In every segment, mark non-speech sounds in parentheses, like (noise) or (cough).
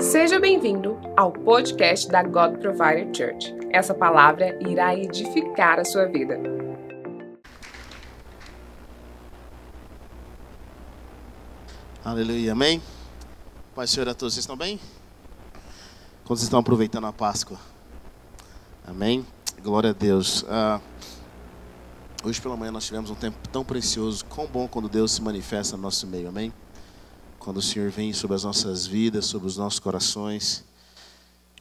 Seja bem-vindo ao podcast da God Provider Church. Essa palavra irá edificar a sua vida. Aleluia, amém? Pai Senhor a todos, vocês estão bem? Quando vocês estão aproveitando a Páscoa? Amém? Glória a Deus. Ah, hoje pela manhã nós tivemos um tempo tão precioso, quão bom quando Deus se manifesta no nosso meio, amém? Quando o Senhor vem sobre as nossas vidas, sobre os nossos corações.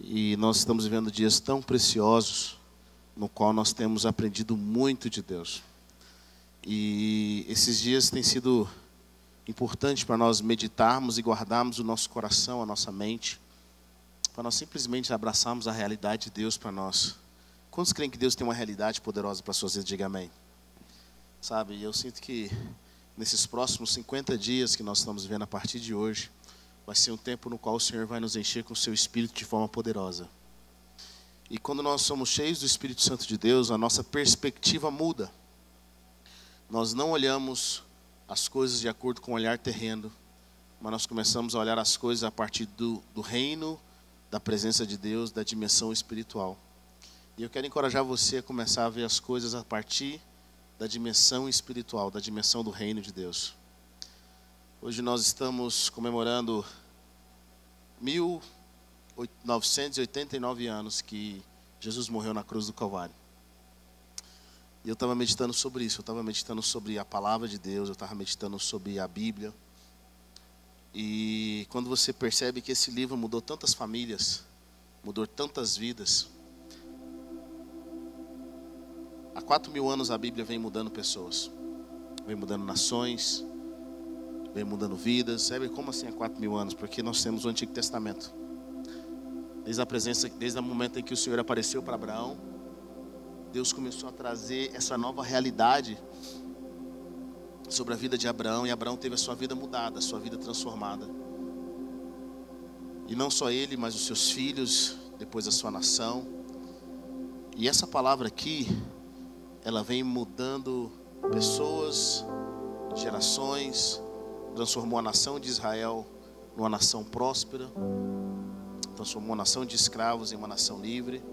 E nós estamos vivendo dias tão preciosos, no qual nós temos aprendido muito de Deus. E esses dias têm sido importantes para nós meditarmos e guardarmos o nosso coração, a nossa mente, para nós simplesmente abraçarmos a realidade de Deus para nós. Quantos creem que Deus tem uma realidade poderosa para suas vidas? Diga amém. Sabe, eu sinto que nesses próximos 50 dias que nós estamos vendo a partir de hoje, vai ser um tempo no qual o Senhor vai nos encher com o seu Espírito de forma poderosa. E quando nós somos cheios do Espírito Santo de Deus, a nossa perspectiva muda. Nós não olhamos as coisas de acordo com o olhar terreno, mas nós começamos a olhar as coisas a partir do, do reino, da presença de Deus, da dimensão espiritual. E eu quero encorajar você a começar a ver as coisas a partir da dimensão espiritual, da dimensão do reino de Deus. Hoje nós estamos comemorando 1989 anos que Jesus morreu na cruz do Calvário. E eu estava meditando sobre isso, eu estava meditando sobre a palavra de Deus, eu estava meditando sobre a Bíblia. E quando você percebe que esse livro mudou tantas famílias, mudou tantas vidas. Há quatro mil anos a Bíblia vem mudando pessoas, vem mudando nações, vem mudando vidas. Sabe como assim há quatro mil anos? Porque nós temos o Antigo Testamento. Desde a presença, desde o momento em que o Senhor apareceu para Abraão, Deus começou a trazer essa nova realidade sobre a vida de Abraão e Abraão teve a sua vida mudada, a sua vida transformada. E não só ele, mas os seus filhos, depois a sua nação. E essa palavra aqui, ela vem mudando pessoas, gerações, transformou a nação de Israel numa nação próspera, transformou a nação de escravos em uma nação livre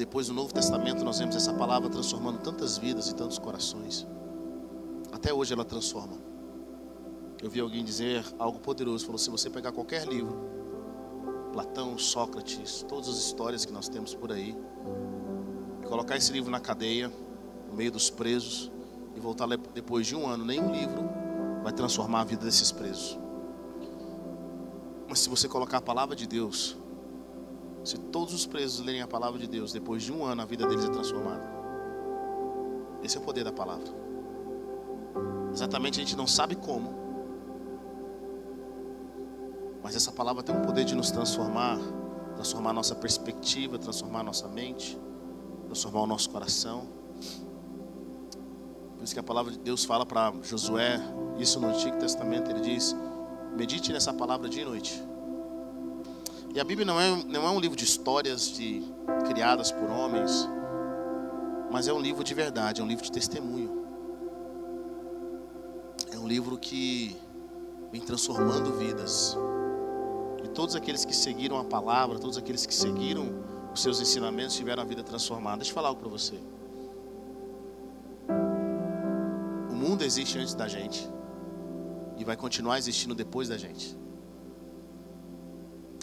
depois do Novo Testamento nós vemos essa palavra transformando tantas vidas e tantos corações. Até hoje ela transforma. Eu vi alguém dizer algo poderoso, falou: se você pegar qualquer livro, Platão, Sócrates, todas as histórias que nós temos por aí, colocar esse livro na cadeia, no meio dos presos, e voltar depois de um ano, nenhum livro vai transformar a vida desses presos. Mas se você colocar a palavra de Deus se todos os presos lerem a palavra de Deus, depois de um ano a vida deles é transformada. Esse é o poder da palavra. Exatamente a gente não sabe como, mas essa palavra tem o poder de nos transformar, transformar nossa perspectiva, transformar nossa mente, transformar o nosso coração. Por isso que a palavra de Deus fala para Josué, isso no Antigo Testamento, ele diz: medite nessa palavra dia e noite e a Bíblia não é, não é um livro de histórias de, criadas por homens, mas é um livro de verdade, é um livro de testemunho. É um livro que vem transformando vidas. E todos aqueles que seguiram a palavra, todos aqueles que seguiram os seus ensinamentos tiveram a vida transformada. Deixa eu falar algo para você. O mundo existe antes da gente e vai continuar existindo depois da gente.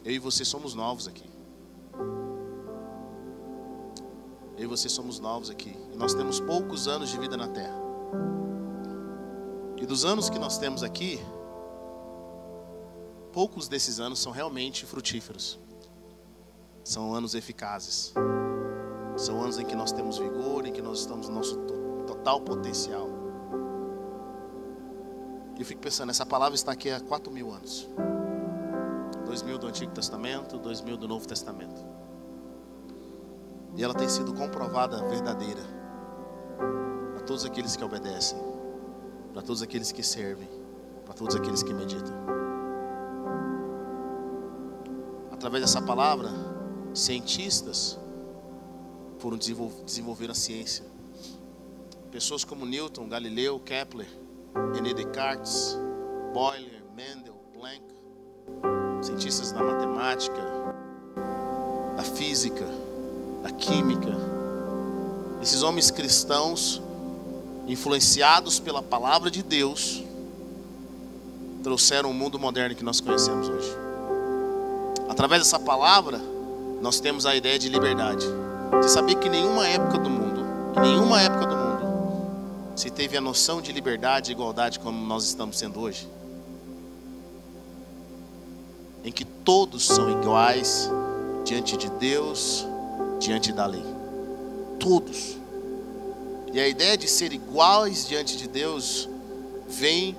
Eu e você somos novos aqui. Eu e você somos novos aqui. E nós temos poucos anos de vida na terra. E dos anos que nós temos aqui, poucos desses anos são realmente frutíferos. São anos eficazes. São anos em que nós temos vigor, em que nós estamos no nosso total potencial. E eu fico pensando, essa palavra está aqui há quatro mil anos. Dois mil do Antigo Testamento, dois mil do Novo Testamento. E ela tem sido comprovada verdadeira para todos aqueles que obedecem, para todos aqueles que servem, para todos aqueles que meditam. Através dessa palavra, cientistas foram desenvolver a ciência. Pessoas como Newton, Galileu, Kepler, René Descartes, Boyle, Mendel, Planck, cientistas da matemática, da física, da química, esses homens cristãos, influenciados pela palavra de Deus, trouxeram o mundo moderno que nós conhecemos hoje. Através dessa palavra, nós temos a ideia de liberdade. Você sabia que nenhuma época do mundo, em nenhuma época do mundo, se teve a noção de liberdade e igualdade como nós estamos sendo hoje? Em que todos são iguais diante de Deus, diante da lei. Todos. E a ideia de ser iguais diante de Deus vem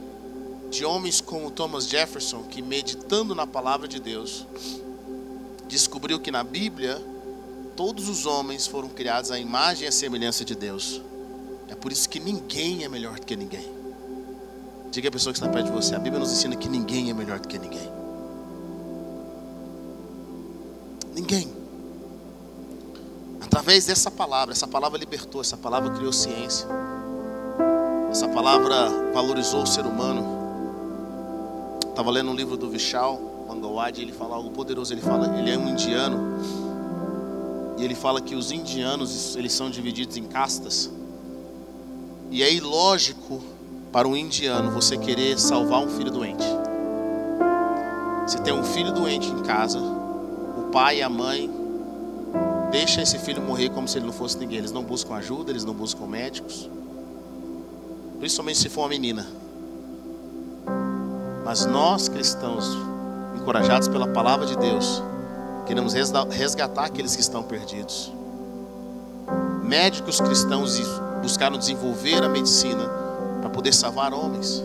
de homens como Thomas Jefferson, que meditando na palavra de Deus, descobriu que na Bíblia todos os homens foram criados à imagem e à semelhança de Deus. É por isso que ninguém é melhor do que ninguém. Diga a pessoa que está perto de você: a Bíblia nos ensina que ninguém é melhor do que ninguém. Ninguém. Através dessa palavra, essa palavra libertou, essa palavra criou ciência. Essa palavra valorizou o ser humano. Estava lendo um livro do Vishal Mangawadi, ele fala algo poderoso. Ele fala, ele é um indiano e ele fala que os indianos eles são divididos em castas. E é ilógico para um indiano você querer salvar um filho doente. Se tem um filho doente em casa, o pai e a mãe deixa esse filho morrer como se ele não fosse ninguém. Eles não buscam ajuda, eles não buscam médicos. Principalmente se for uma menina. Mas nós cristãos, encorajados pela palavra de Deus, queremos resgatar aqueles que estão perdidos. Médicos cristãos buscaram desenvolver a medicina para poder salvar homens.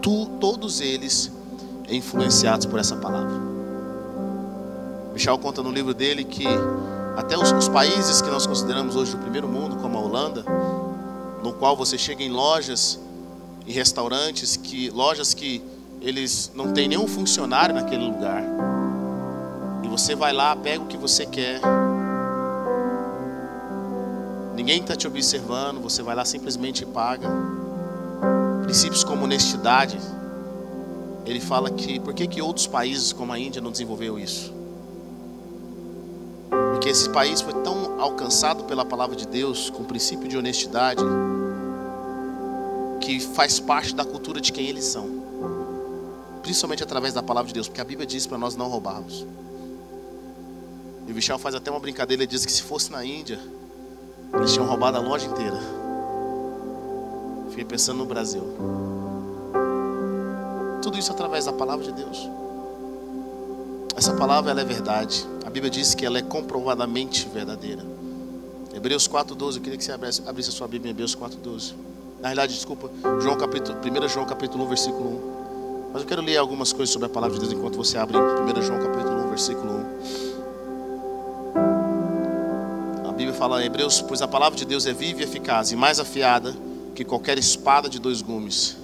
Tu, todos eles influenciados por essa palavra. Michel conta no livro dele que até os, os países que nós consideramos hoje o primeiro mundo, como a Holanda, no qual você chega em lojas e restaurantes que lojas que eles não têm nenhum funcionário naquele lugar. E você vai lá, pega o que você quer. Ninguém está te observando, você vai lá simplesmente paga. Princípios como honestidade. Ele fala que por que, que outros países como a Índia não desenvolveu isso? Porque esse país foi tão alcançado pela palavra de Deus com o princípio de honestidade que faz parte da cultura de quem eles são principalmente através da palavra de Deus, porque a Bíblia diz para nós não roubarmos. E o Michel faz até uma brincadeira, ele diz que se fosse na Índia, eles tinham roubado a loja inteira. Fiquei pensando no Brasil. Tudo isso através da palavra de Deus. Essa palavra ela é verdade. A Bíblia diz que ela é comprovadamente verdadeira. Hebreus 4:12, eu queria que você abrisse, abrisse a sua Bíblia em Hebreus 4:12. Na realidade, desculpa, João capítulo, 1 João capítulo 1, versículo 1. Mas eu quero ler algumas coisas sobre a palavra de Deus enquanto você abre 1 João capítulo 1, versículo 1. A Bíblia fala em Hebreus, pois a palavra de Deus é viva e eficaz e mais afiada que qualquer espada de dois gumes.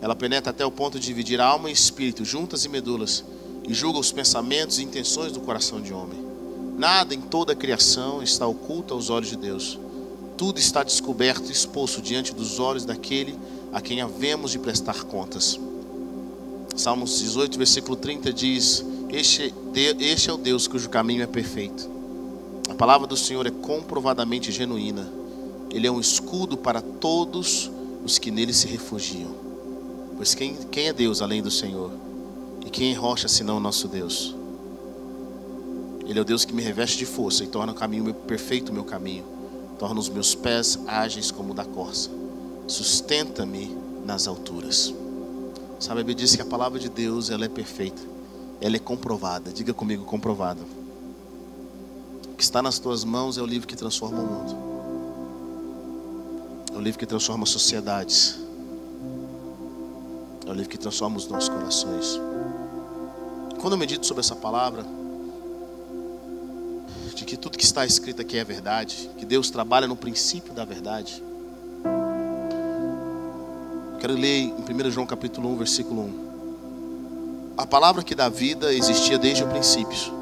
Ela penetra até o ponto de dividir alma e espírito, juntas e medulas, e julga os pensamentos e intenções do coração de homem. Nada em toda a criação está oculto aos olhos de Deus. Tudo está descoberto e exposto diante dos olhos daquele a quem havemos de prestar contas. Salmos 18, versículo 30 diz: este, este é o Deus cujo caminho é perfeito. A palavra do Senhor é comprovadamente genuína. Ele é um escudo para todos os que nele se refugiam. Pois quem, quem é Deus além do Senhor? E quem é rocha senão o nosso Deus? Ele é o Deus que me reveste de força e torna o caminho meu, perfeito o meu caminho. Torna os meus pés ágeis como o da corça. Sustenta-me nas alturas. Sabe, a Bíblia diz que a palavra de Deus ela é perfeita. Ela é comprovada. Diga comigo, comprovada. O que está nas tuas mãos é o livro que transforma o mundo. É o livro que transforma sociedades. É o livro que transforma os nossos corações. Quando eu medito sobre essa palavra, de que tudo que está escrito aqui é verdade, que Deus trabalha no princípio da verdade. Quero ler em 1 João capítulo 1, versículo 1. A palavra que dá vida existia desde o princípio.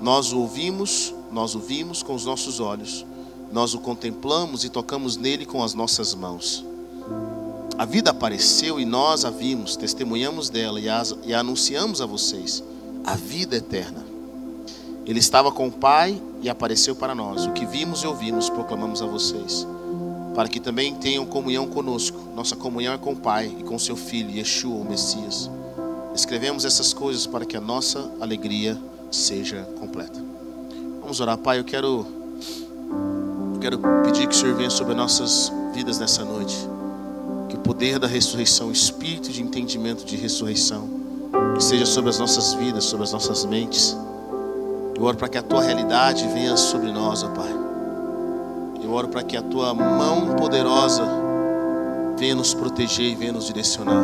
Nós o ouvimos, nós o vimos com os nossos olhos, nós o contemplamos e tocamos nele com as nossas mãos. A vida apareceu e nós a vimos, testemunhamos dela e a, e a anunciamos a vocês, a vida eterna. Ele estava com o Pai e apareceu para nós. O que vimos e ouvimos proclamamos a vocês, para que também tenham comunhão conosco. Nossa comunhão é com o Pai e com seu Filho, Yeshua, o Messias. Escrevemos essas coisas para que a nossa alegria seja completa. Vamos orar, Pai. Eu quero, eu quero pedir que o Senhor venha sobre nossas vidas nessa noite. Que o poder da ressurreição, o espírito de entendimento de ressurreição, que seja sobre as nossas vidas, sobre as nossas mentes. Eu oro para que a tua realidade venha sobre nós, ó Pai. Eu oro para que a tua mão poderosa venha nos proteger e venha nos direcionar.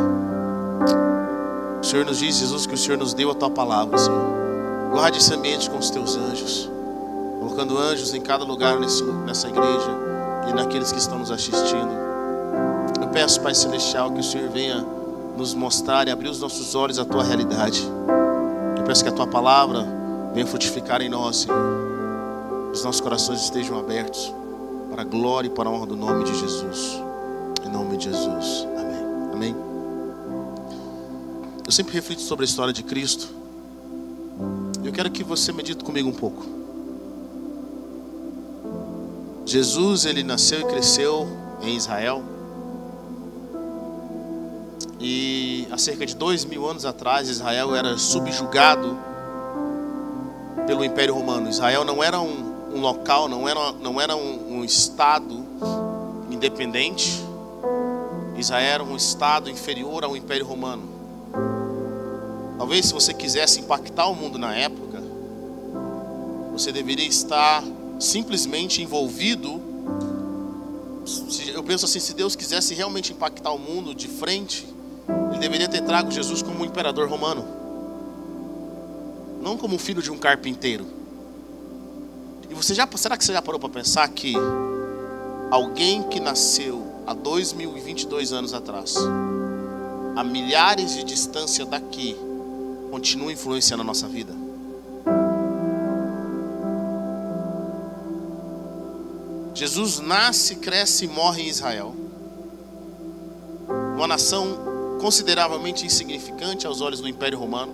O Senhor nos diz, Jesus, que o Senhor nos deu a tua palavra, Senhor. Guarde esse ambiente com os teus anjos, colocando anjos em cada lugar nesse, nessa igreja e naqueles que estão nos assistindo. Eu peço, Pai Celestial, que o Senhor venha nos mostrar e abrir os nossos olhos à tua realidade. Eu peço que a tua palavra venha frutificar em nós, Senhor. Os nossos corações estejam abertos para a glória e para a honra do nome de Jesus. Em nome de Jesus. Amém. Amém. Eu sempre reflito sobre a história de Cristo. Eu quero que você medite comigo um pouco. Jesus, ele nasceu e cresceu em Israel. E há cerca de dois mil anos atrás, Israel era subjugado pelo Império Romano. Israel não era um, um local, não era, não era um, um estado independente. Israel era um estado inferior ao Império Romano. Talvez se você quisesse impactar o mundo na época, você deveria estar simplesmente envolvido. Eu penso assim, se Deus quisesse realmente impactar o mundo de frente, ele deveria ter trago Jesus como um imperador romano, não como filho de um carpinteiro. E você já, será que você já parou para pensar que alguém que nasceu há 2022 anos atrás, a milhares de distância daqui, continua influenciando a nossa vida? Jesus nasce, cresce e morre em Israel, uma nação consideravelmente insignificante aos olhos do Império Romano.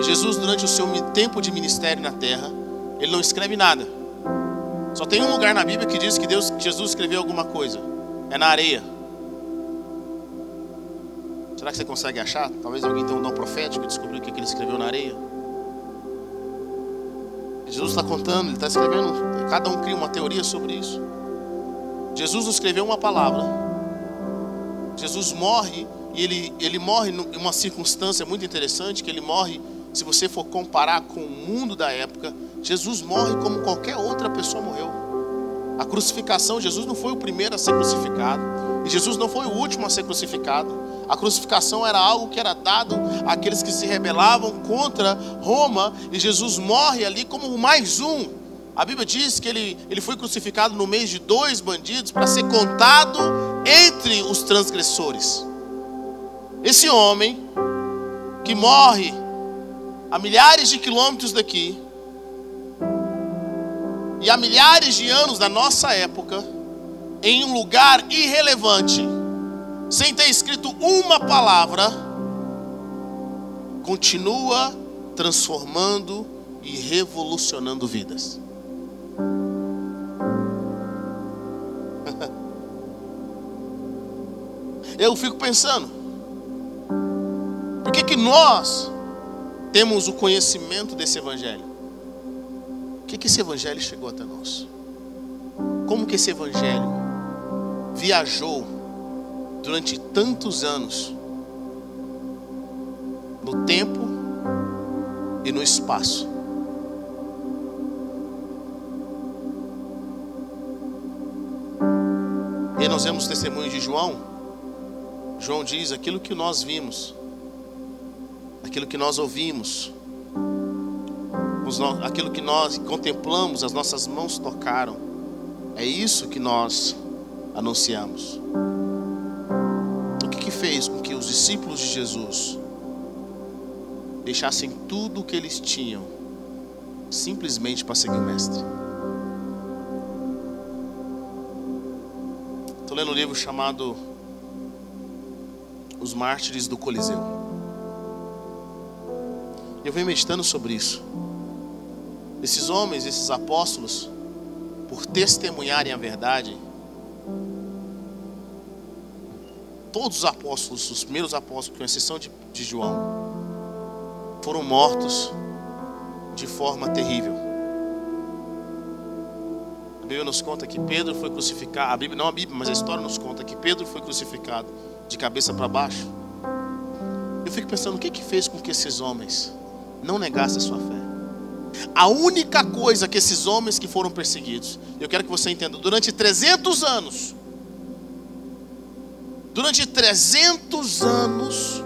E Jesus, durante o seu tempo de ministério na terra, ele não escreve nada. Só tem um lugar na Bíblia que diz que Deus, Jesus escreveu alguma coisa. É na areia. Será que você consegue achar? Talvez alguém tenha um dom profético e descobriu o que ele escreveu na areia. Jesus está contando, ele está escrevendo. Cada um cria uma teoria sobre isso. Jesus não escreveu uma palavra. Jesus morre e ele, ele morre em uma circunstância muito interessante, que ele morre, se você for comparar com o mundo da época, Jesus morre como qualquer outra pessoa morreu. A crucificação, Jesus não foi o primeiro a ser crucificado, e Jesus não foi o último a ser crucificado. A crucificação era algo que era dado àqueles que se rebelavam contra Roma, e Jesus morre ali como mais um. A Bíblia diz que ele, ele foi crucificado no meio de dois bandidos para ser contado entre os transgressores. Esse homem que morre a milhares de quilômetros daqui e há milhares de anos da nossa época, em um lugar irrelevante, sem ter escrito uma palavra, continua transformando e revolucionando vidas. (laughs) eu fico pensando, por que, que nós temos o conhecimento desse evangelho? Que, que esse evangelho chegou até nós? Como que esse evangelho viajou durante tantos anos no tempo e no espaço? E nós vemos o testemunho de João, João diz: aquilo que nós vimos, aquilo que nós ouvimos, aquilo que nós contemplamos, as nossas mãos tocaram, é isso que nós anunciamos. O que, que fez com que os discípulos de Jesus deixassem tudo o que eles tinham simplesmente para seguir o Mestre? Estou lendo um livro chamado os mártires do Coliseu. Eu venho meditando sobre isso. Esses homens, esses apóstolos, por testemunharem a verdade, todos os apóstolos, os primeiros apóstolos, com exceção de, de João, foram mortos de forma terrível. A Bíblia nos conta que Pedro foi crucificado, a Bíblia não a Bíblia, mas a história nos conta que Pedro foi crucificado de cabeça para baixo. Eu fico pensando o que que fez com que esses homens não negassem a sua fé. A única coisa que esses homens que foram perseguidos, eu quero que você entenda, durante 300 anos, durante 300 anos,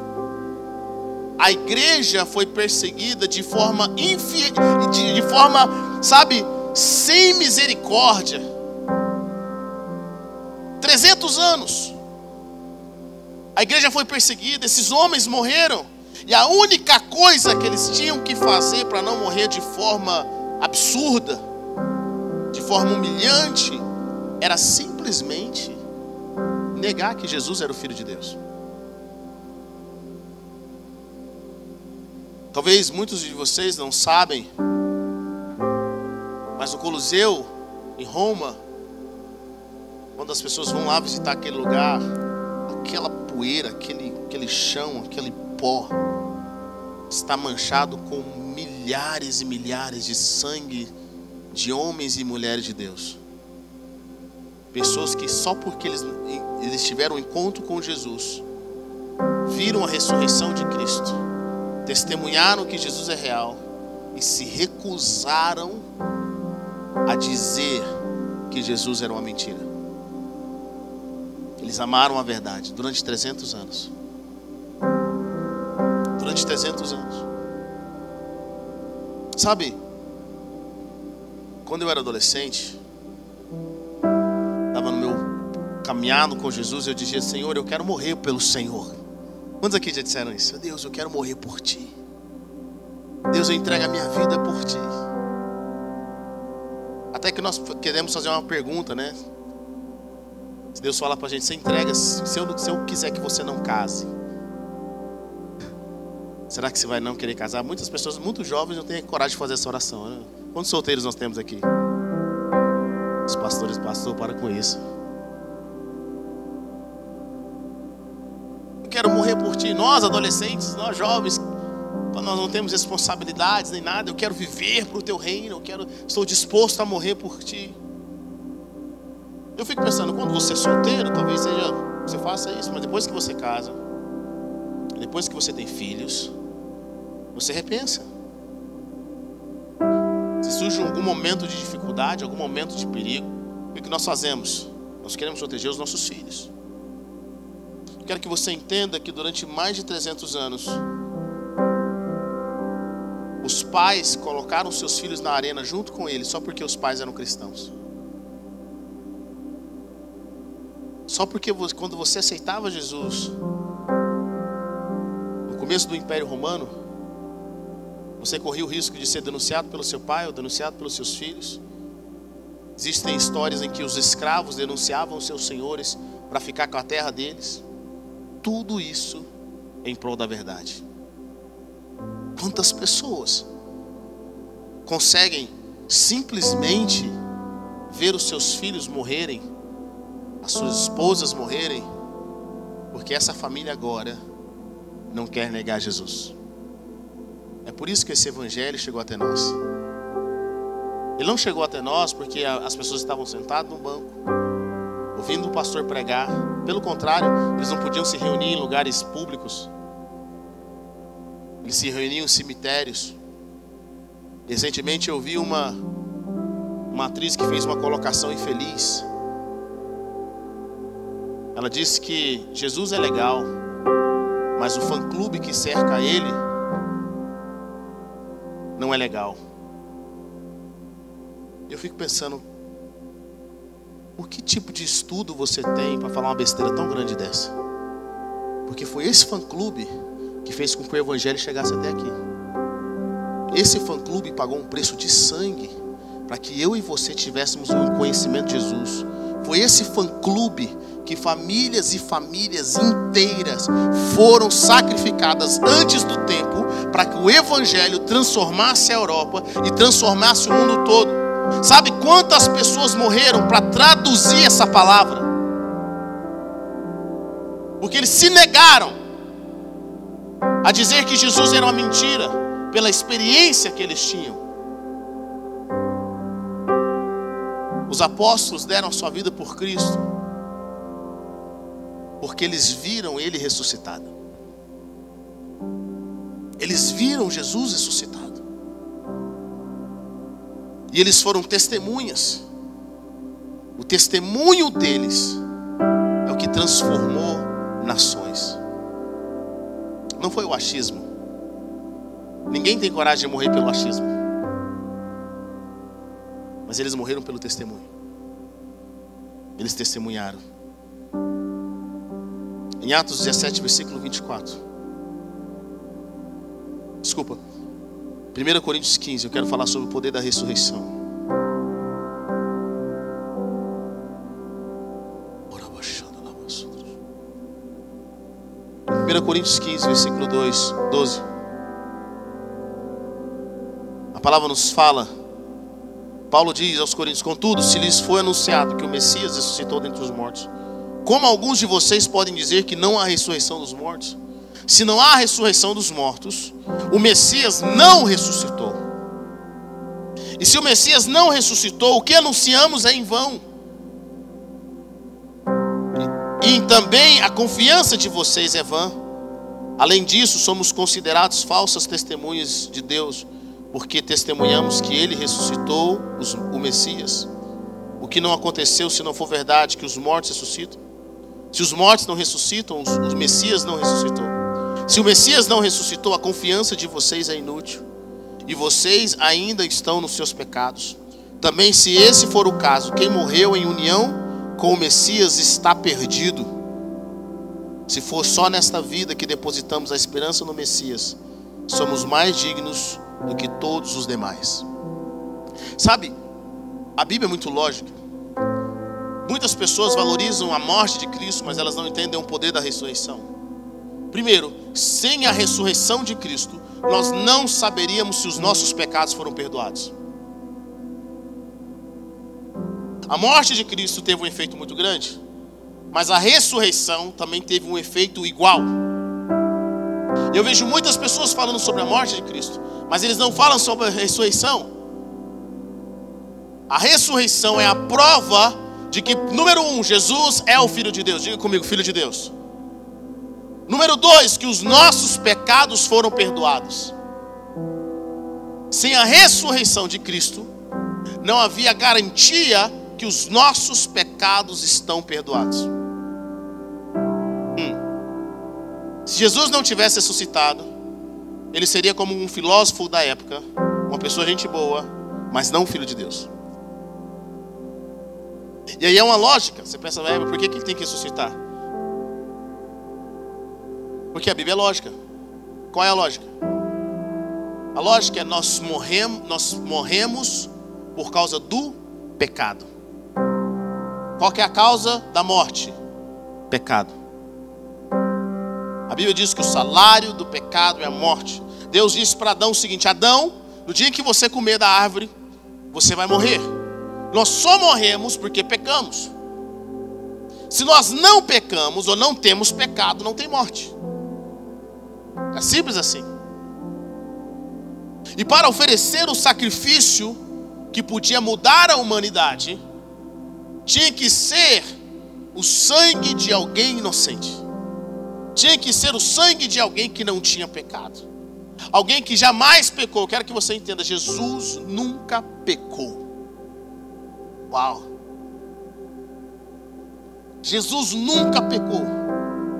a igreja foi perseguida de forma infi... de, de forma, sabe, sem misericórdia. 300 anos. A igreja foi perseguida, esses homens morreram. E a única coisa que eles tinham que fazer para não morrer de forma absurda, de forma humilhante, era simplesmente negar que Jesus era o Filho de Deus. Talvez muitos de vocês não sabem, mas o Coliseu, em Roma, quando as pessoas vão lá visitar aquele lugar, aquela poeira, aquele, aquele chão, aquele pó, está manchado com milhares e milhares de sangue de homens e mulheres de Deus. Pessoas que só porque eles, eles tiveram um encontro com Jesus, viram a ressurreição de Cristo, testemunharam que Jesus é real e se recusaram a dizer que Jesus era uma mentira. Eles amaram a verdade durante 300 anos. Durante 300 anos. Sabe, quando eu era adolescente, estava no meu caminhado com Jesus, eu dizia: Senhor, eu quero morrer pelo Senhor. Quantos aqui já disseram isso? Deus, eu quero morrer por ti. Deus, eu entrego a minha vida por ti. Até que nós queremos fazer uma pergunta, né? Deus fala pra gente, você entrega, se eu, se eu quiser que você não case, será que você vai não querer casar? Muitas pessoas, muito jovens, não têm coragem de fazer essa oração. Né? Quantos solteiros nós temos aqui? Os pastores, pastor, para com isso. quero morrer por ti. Nós, adolescentes, nós jovens, nós não temos responsabilidades nem nada. Eu quero viver para o teu reino. Eu quero, estou disposto a morrer por ti. Eu fico pensando, quando você é solteiro, talvez seja, você faça isso, mas depois que você casa, depois que você tem filhos, você repensa. Se surge algum momento de dificuldade, algum momento de perigo, o que nós fazemos? Nós queremos proteger os nossos filhos quero que você entenda que durante mais de 300 anos, os pais colocaram seus filhos na arena junto com eles, só porque os pais eram cristãos. Só porque quando você aceitava Jesus, no começo do Império Romano, você corria o risco de ser denunciado pelo seu pai ou denunciado pelos seus filhos. Existem histórias em que os escravos denunciavam seus senhores para ficar com a terra deles tudo isso em prol da verdade. Quantas pessoas conseguem simplesmente ver os seus filhos morrerem, as suas esposas morrerem, porque essa família agora não quer negar Jesus. É por isso que esse evangelho chegou até nós. Ele não chegou até nós porque as pessoas estavam sentadas no banco, ouvindo o pastor pregar. Pelo contrário, eles não podiam se reunir em lugares públicos. Eles se reuniam em cemitérios. Recentemente eu vi uma, uma atriz que fez uma colocação infeliz. Ela disse que Jesus é legal, mas o fã-clube que cerca ele não é legal. Eu fico pensando, o que tipo de estudo você tem para falar uma besteira tão grande dessa? Porque foi esse fã-clube que fez com que o evangelho chegasse até aqui. Esse fã-clube pagou um preço de sangue para que eu e você tivéssemos um conhecimento de Jesus. Foi esse fã-clube que famílias e famílias inteiras foram sacrificadas antes do tempo para que o Evangelho transformasse a Europa e transformasse o mundo todo. Sabe quantas pessoas morreram para traduzir essa palavra? Porque eles se negaram a dizer que Jesus era uma mentira pela experiência que eles tinham. Os apóstolos deram a sua vida por Cristo, porque eles viram Ele ressuscitado. Eles viram Jesus ressuscitado. E eles foram testemunhas. O testemunho deles é o que transformou nações. Não foi o achismo. Ninguém tem coragem de morrer pelo achismo mas eles morreram pelo testemunho. Eles testemunharam. Em Atos 17, versículo 24. Desculpa. 1 Coríntios 15, eu quero falar sobre o poder da ressurreição. 1 Coríntios 15, versículo 2, 12. A palavra nos fala Paulo diz aos Coríntios: Contudo, se lhes foi anunciado que o Messias ressuscitou dentre os mortos, como alguns de vocês podem dizer que não há ressurreição dos mortos? Se não há ressurreição dos mortos, o Messias não ressuscitou. E se o Messias não ressuscitou, o que anunciamos é em vão. E também a confiança de vocês é vã. Além disso, somos considerados falsas testemunhas de Deus porque testemunhamos que ele ressuscitou os, o Messias. O que não aconteceu se não for verdade que os mortos ressuscitam? Se os mortos não ressuscitam, os, o Messias não ressuscitou. Se o Messias não ressuscitou, a confiança de vocês é inútil. E vocês ainda estão nos seus pecados. Também, se esse for o caso, quem morreu em união com o Messias está perdido. Se for só nesta vida que depositamos a esperança no Messias, somos mais dignos do que todos os demais. Sabe, a Bíblia é muito lógica. Muitas pessoas valorizam a morte de Cristo, mas elas não entendem o poder da ressurreição. Primeiro, sem a ressurreição de Cristo, nós não saberíamos se os nossos pecados foram perdoados. A morte de Cristo teve um efeito muito grande, mas a ressurreição também teve um efeito igual. Eu vejo muitas pessoas falando sobre a morte de Cristo, mas eles não falam sobre a ressurreição. A ressurreição é a prova de que, número um, Jesus é o Filho de Deus. Diga comigo, Filho de Deus. Número dois, que os nossos pecados foram perdoados. Sem a ressurreição de Cristo, não havia garantia que os nossos pecados estão perdoados. Hum. Se Jesus não tivesse ressuscitado, ele seria como um filósofo da época, uma pessoa gente boa, mas não um filho de Deus. E aí é uma lógica. Você pensa, por que, que ele tem que ressuscitar? Porque a Bíblia é lógica. Qual é a lógica? A lógica é nós morremos, nós morremos por causa do pecado. Qual é a causa da morte? Pecado. A Bíblia diz que o salário do pecado é a morte. Deus disse para Adão o seguinte: Adão, no dia em que você comer da árvore, você vai morrer. Nós só morremos porque pecamos. Se nós não pecamos ou não temos pecado, não tem morte. É simples assim. E para oferecer o sacrifício que podia mudar a humanidade, tinha que ser o sangue de alguém inocente tinha que ser o sangue de alguém que não tinha pecado. Alguém que jamais pecou. Quero que você entenda: Jesus nunca pecou. Uau! Jesus nunca pecou.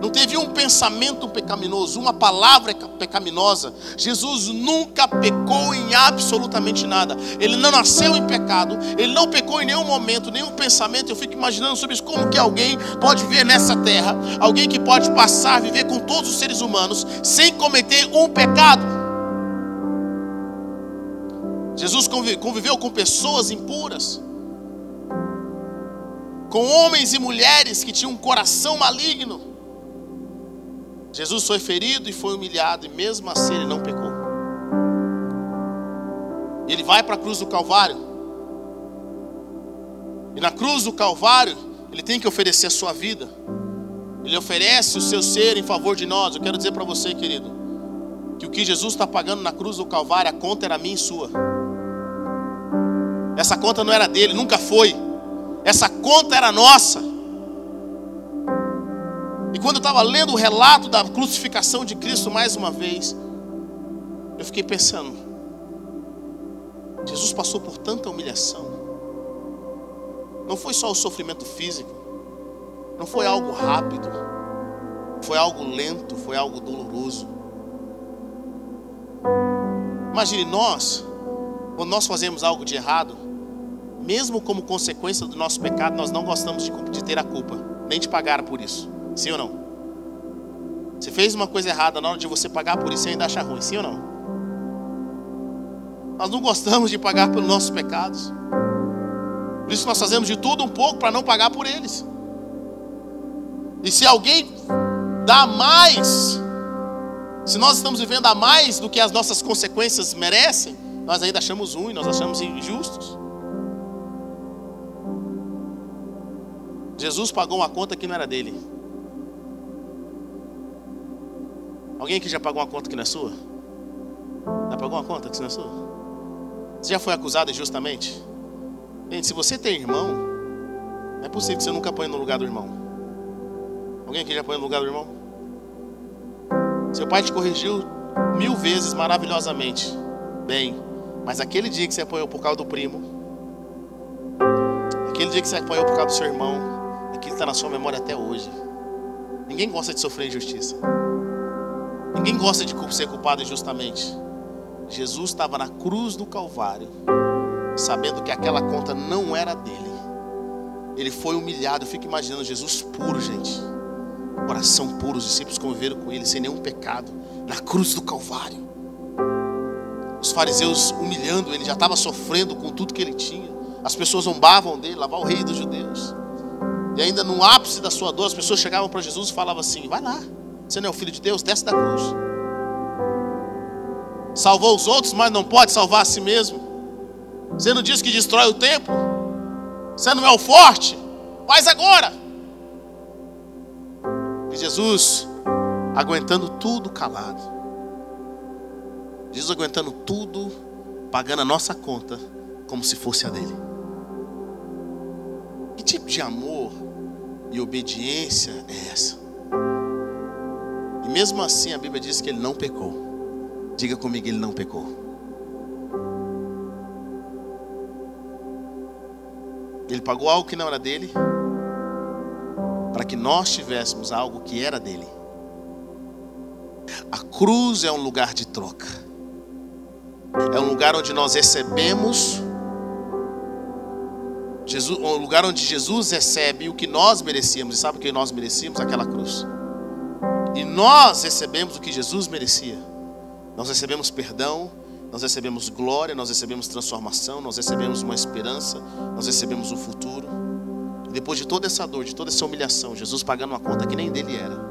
Não teve um pensamento pecaminoso, uma palavra pecaminosa. Jesus nunca pecou em absolutamente nada. Ele não nasceu em pecado, ele não pecou em nenhum momento, nenhum pensamento. Eu fico imaginando sobre isso como que alguém pode viver nessa terra, alguém que pode passar, viver com todos os seres humanos sem cometer um pecado. Jesus conviveu com pessoas impuras, com homens e mulheres que tinham um coração maligno. Jesus foi ferido e foi humilhado, e mesmo assim ele não pecou. Ele vai para a cruz do Calvário. E na cruz do Calvário, ele tem que oferecer a sua vida. Ele oferece o seu ser em favor de nós. Eu quero dizer para você, querido, que o que Jesus está pagando na cruz do Calvário, a conta era minha e sua. Essa conta não era dele, nunca foi. Essa conta era nossa. E quando eu estava lendo o relato da crucificação de Cristo mais uma vez, eu fiquei pensando: Jesus passou por tanta humilhação. Não foi só o sofrimento físico, não foi algo rápido, foi algo lento, foi algo doloroso. Imagine nós, quando nós fazemos algo de errado, mesmo como consequência do nosso pecado, nós não gostamos de, de ter a culpa, nem de pagar por isso. Sim ou não? Você fez uma coisa errada, na hora de você pagar por isso, você ainda acha ruim, sim ou não? Nós não gostamos de pagar pelos nossos pecados. Por isso nós fazemos de tudo um pouco para não pagar por eles. E se alguém dá mais, se nós estamos vivendo a mais do que as nossas consequências merecem, nós ainda achamos ruim, nós achamos injustos. Jesus pagou uma conta que não era dele. Alguém aqui já pagou uma conta que não é sua? Já pagou uma conta que não é sua? Você já foi acusado injustamente? Gente, se você tem irmão, não é possível que você nunca apanhe no lugar do irmão. Alguém aqui já apanhou no lugar do irmão? Seu pai te corrigiu mil vezes maravilhosamente. Bem, mas aquele dia que você apanhou por causa do primo, aquele dia que você apanhou por causa do seu irmão, aquilo está na sua memória até hoje. Ninguém gosta de sofrer injustiça. Ninguém gosta de ser culpado injustamente. Jesus estava na cruz do Calvário, sabendo que aquela conta não era dele. Ele foi humilhado. Eu fico imaginando Jesus puro, gente. Coração puro, os discípulos conviveram com ele sem nenhum pecado, na cruz do Calvário. Os fariseus humilhando ele, já estava sofrendo com tudo que ele tinha. As pessoas zombavam dele, lavar o rei dos judeus. E ainda no ápice da sua dor, as pessoas chegavam para Jesus e falavam assim: Vai lá, você não é o filho de Deus? Desce da cruz. Salvou os outros, mas não pode salvar a si mesmo. Você não diz que destrói o templo? Você não é o forte? Faz agora. E Jesus aguentando tudo calado. Jesus aguentando tudo, pagando a nossa conta como se fosse a dele. Que tipo de amor e obediência é essa? Mesmo assim a Bíblia diz que ele não pecou. Diga comigo, ele não pecou. Ele pagou algo que não era dele, para que nós tivéssemos algo que era dele. A cruz é um lugar de troca, é um lugar onde nós recebemos, Jesus, um lugar onde Jesus recebe o que nós merecíamos, e sabe o que nós merecíamos? Aquela cruz. E nós recebemos o que Jesus merecia. Nós recebemos perdão, nós recebemos glória, nós recebemos transformação, nós recebemos uma esperança, nós recebemos um futuro. E depois de toda essa dor, de toda essa humilhação, Jesus pagando uma conta que nem dele era,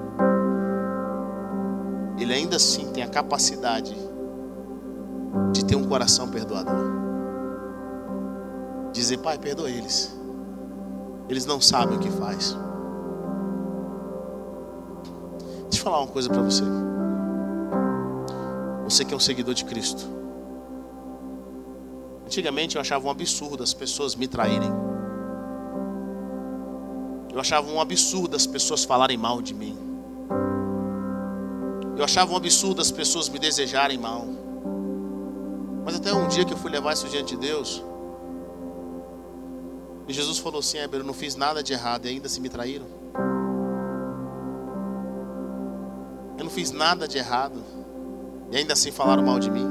ele ainda assim tem a capacidade de ter um coração perdoador. Dizer, Pai, perdoa eles. Eles não sabem o que faz. Deixa eu falar uma coisa para você. Você que é um seguidor de Cristo. Antigamente eu achava um absurdo as pessoas me traírem. Eu achava um absurdo as pessoas falarem mal de mim. Eu achava um absurdo as pessoas me desejarem mal. Mas até um dia que eu fui levar isso diante de Deus, e Jesus falou assim: Éber, eu não fiz nada de errado e ainda se me traíram. Não fiz nada de errado. E ainda assim falaram mal de mim.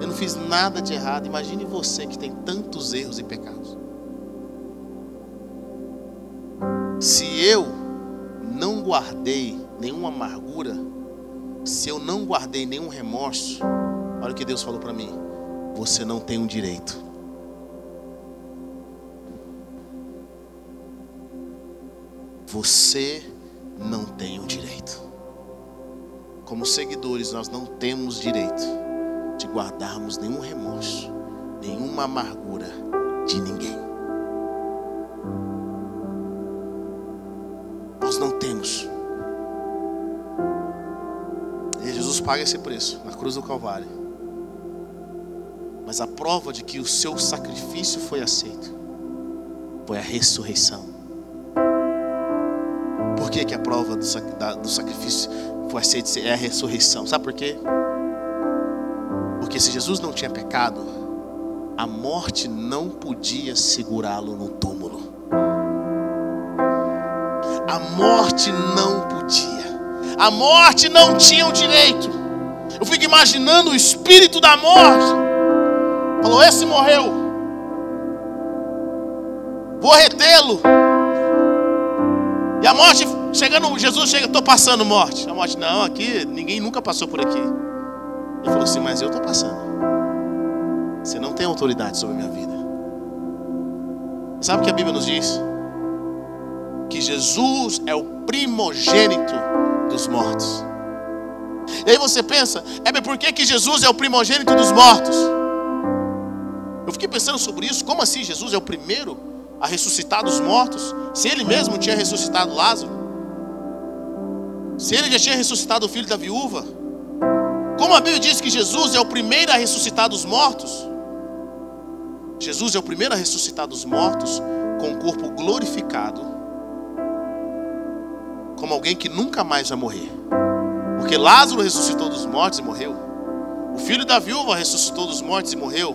Eu não fiz nada de errado. Imagine você que tem tantos erros e pecados. Se eu não guardei nenhuma amargura, se eu não guardei nenhum remorso, olha o que Deus falou para mim: você não tem um direito. Você não o direito. Como seguidores, nós não temos direito de guardarmos nenhum remorso, nenhuma amargura de ninguém. Nós não temos. E Jesus paga esse preço na cruz do Calvário. Mas a prova de que o seu sacrifício foi aceito foi a ressurreição. Que, que a prova do, do sacrifício foi aceita é a ressurreição. Sabe por quê? Porque se Jesus não tinha pecado, a morte não podia segurá-lo no túmulo. A morte não podia. A morte não tinha o direito. Eu fico imaginando o espírito da morte. Falou: esse morreu. Vou retê-lo. E a morte Chegando, Jesus chega, estou passando morte. A morte, não, aqui ninguém nunca passou por aqui. Ele falou assim, mas eu estou passando. Você não tem autoridade sobre a minha vida. Sabe o que a Bíblia nos diz? Que Jesus é o primogênito dos mortos. E aí você pensa, é por que, que Jesus é o primogênito dos mortos? Eu fiquei pensando sobre isso, como assim Jesus é o primeiro a ressuscitar dos mortos? Se ele mesmo tinha ressuscitado Lázaro. Se ele já tinha ressuscitado o filho da viúva, como a Bíblia diz que Jesus é o primeiro a ressuscitar dos mortos, Jesus é o primeiro a ressuscitar dos mortos com o corpo glorificado, como alguém que nunca mais vai morrer. Porque Lázaro ressuscitou dos mortos e morreu. O filho da viúva ressuscitou dos mortos e morreu.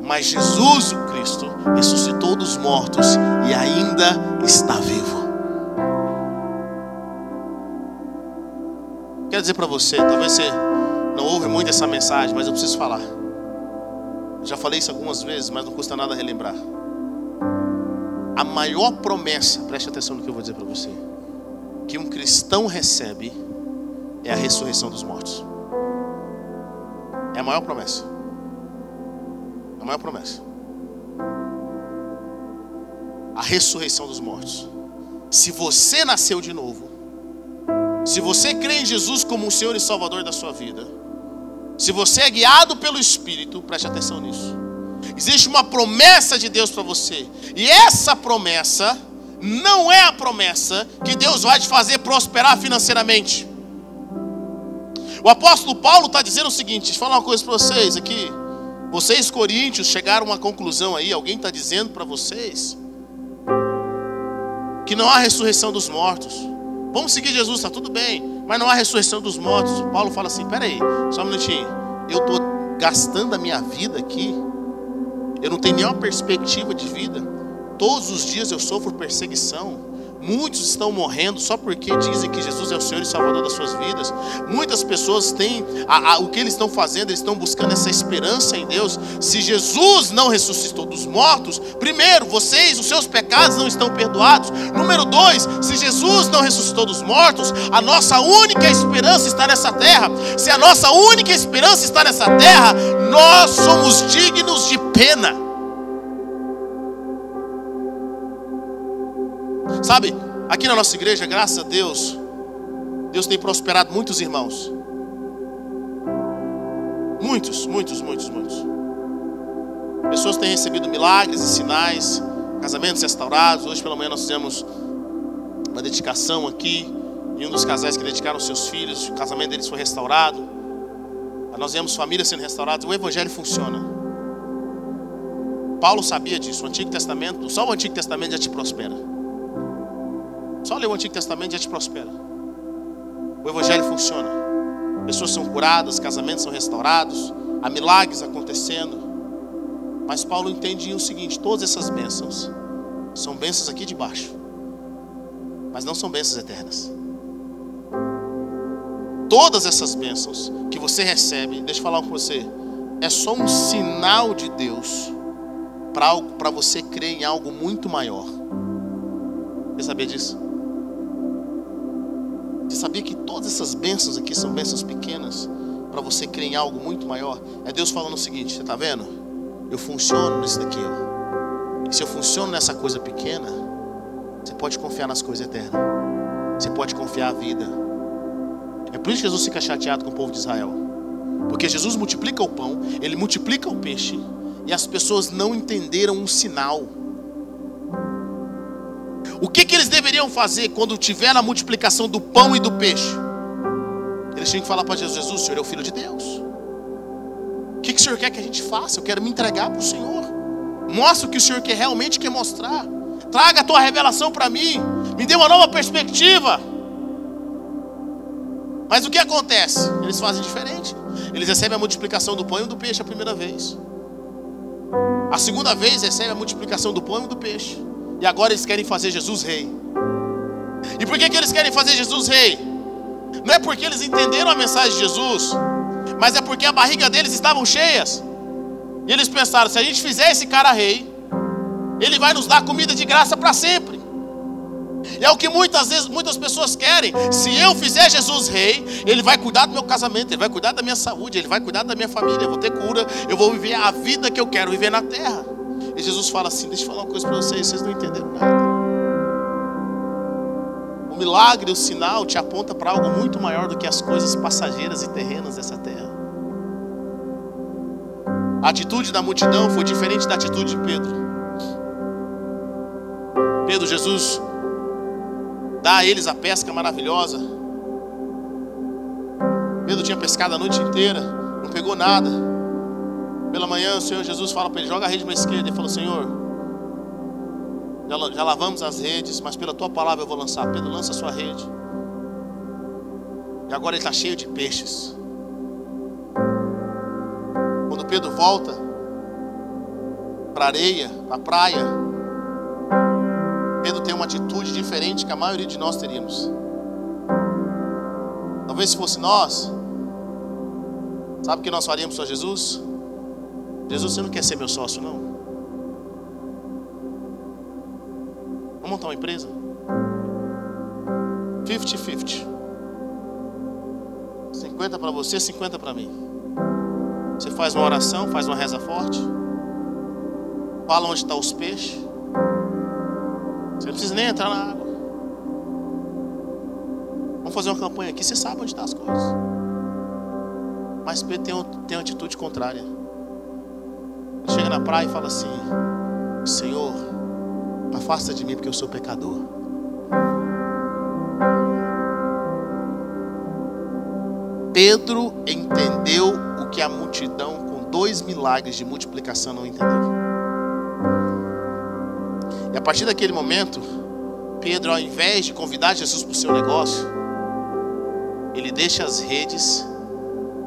Mas Jesus, o Cristo, ressuscitou dos mortos e ainda está vivo. Quero dizer para você, talvez você não ouve muito essa mensagem, mas eu preciso falar. Já falei isso algumas vezes, mas não custa nada relembrar. A maior promessa, preste atenção no que eu vou dizer para você, que um cristão recebe é a ressurreição dos mortos. É a maior promessa. A maior promessa. A ressurreição dos mortos. Se você nasceu de novo, se você crê em Jesus como o Senhor e Salvador da sua vida, se você é guiado pelo Espírito, preste atenção nisso. Existe uma promessa de Deus para você, e essa promessa não é a promessa que Deus vai te fazer prosperar financeiramente. O apóstolo Paulo está dizendo o seguinte: deixa eu falar uma coisa para vocês aqui. Vocês, coríntios, chegaram a uma conclusão aí. Alguém está dizendo para vocês que não há ressurreição dos mortos. Vamos seguir Jesus, está tudo bem. Mas não há ressurreição dos mortos. Paulo fala assim: peraí, só um minutinho. Eu estou gastando a minha vida aqui. Eu não tenho nenhuma perspectiva de vida. Todos os dias eu sofro perseguição. Muitos estão morrendo só porque dizem que Jesus é o Senhor e Salvador das suas vidas. Muitas pessoas têm a, a, o que eles estão fazendo, eles estão buscando essa esperança em Deus. Se Jesus não ressuscitou dos mortos, primeiro, vocês, os seus pecados não estão perdoados. Número dois, se Jesus não ressuscitou dos mortos, a nossa única esperança está nessa terra. Se a nossa única esperança está nessa terra, nós somos dignos de pena. Sabe, aqui na nossa igreja, graças a Deus, Deus tem prosperado muitos irmãos. Muitos, muitos, muitos, muitos. Pessoas têm recebido milagres e sinais, casamentos restaurados. Hoje pela manhã nós fizemos uma dedicação aqui. E um dos casais que dedicaram seus filhos, o casamento deles foi restaurado. Nós vemos famílias sendo restauradas. O Evangelho funciona. Paulo sabia disso. O Antigo Testamento, só o Antigo Testamento já te prospera. Só ler o Antigo Testamento já te prospera. O Evangelho funciona. Pessoas são curadas, casamentos são restaurados, há milagres acontecendo. Mas Paulo entendia o seguinte: todas essas bênçãos são bênçãos aqui de baixo, mas não são bênçãos eternas. Todas essas bênçãos que você recebe, deixa eu falar com você, é só um sinal de Deus para você crer em algo muito maior. Você sabia disso? Você sabia que todas essas bênçãos aqui são bênçãos pequenas para você crer em algo muito maior? É Deus falando o seguinte: você está vendo? Eu funciono nisso daqui. Ó. E se eu funciono nessa coisa pequena, você pode confiar nas coisas eternas. Você pode confiar a vida. É por isso que Jesus fica chateado com o povo de Israel. Porque Jesus multiplica o pão, ele multiplica o peixe, e as pessoas não entenderam um sinal. O que, que eles deveriam fazer quando tiver a multiplicação do pão e do peixe? Eles tinham que falar para Jesus: Jesus, o Senhor é o Filho de Deus. O que, que o Senhor quer que a gente faça? Eu quero me entregar para o Senhor. Mostra o que o Senhor quer realmente quer mostrar. Traga a tua revelação para mim. Me dê uma nova perspectiva. Mas o que acontece? Eles fazem diferente. Eles recebem a multiplicação do pão e do peixe a primeira vez. A segunda vez recebem a multiplicação do pão e do peixe. E agora eles querem fazer Jesus rei. E por que, que eles querem fazer Jesus rei? Não é porque eles entenderam a mensagem de Jesus, mas é porque a barriga deles estavam cheias. E eles pensaram: se a gente fizer esse cara rei, ele vai nos dar comida de graça para sempre. E é o que muitas vezes muitas pessoas querem. Se eu fizer Jesus rei, ele vai cuidar do meu casamento, ele vai cuidar da minha saúde, ele vai cuidar da minha família, eu vou ter cura, eu vou viver a vida que eu quero viver na terra. E Jesus fala assim: Deixa eu falar uma coisa para vocês, vocês não entenderam nada. O milagre, o sinal te aponta para algo muito maior do que as coisas passageiras e terrenas dessa terra. A atitude da multidão foi diferente da atitude de Pedro. Pedro, Jesus dá a eles a pesca maravilhosa. Pedro tinha pescado a noite inteira, não pegou nada. Pela manhã, o Senhor Jesus fala para ele: joga a rede para a esquerda. Ele falou: Senhor, já, já lavamos as redes, mas pela tua palavra eu vou lançar. Pedro, lança a sua rede. E agora ele está cheio de peixes. Quando Pedro volta para a areia, para a praia, Pedro tem uma atitude diferente que a maioria de nós teríamos. Talvez se fosse nós, sabe o que nós faríamos para Jesus? Jesus, você não quer ser meu sócio, não? Vamos montar uma empresa? 50-50. 50 para você, 50 para mim. Você faz uma oração, faz uma reza forte. Fala onde estão os peixes. Você não precisa nem entrar na água. Vamos fazer uma campanha aqui. Você sabe onde estão as coisas. Mas Pedro tem, tem uma atitude contrária. Chega na praia e fala assim: Senhor, afasta de mim porque eu sou pecador. Pedro entendeu o que a multidão, com dois milagres de multiplicação, não entendeu. E a partir daquele momento, Pedro, ao invés de convidar Jesus para o seu negócio, ele deixa as redes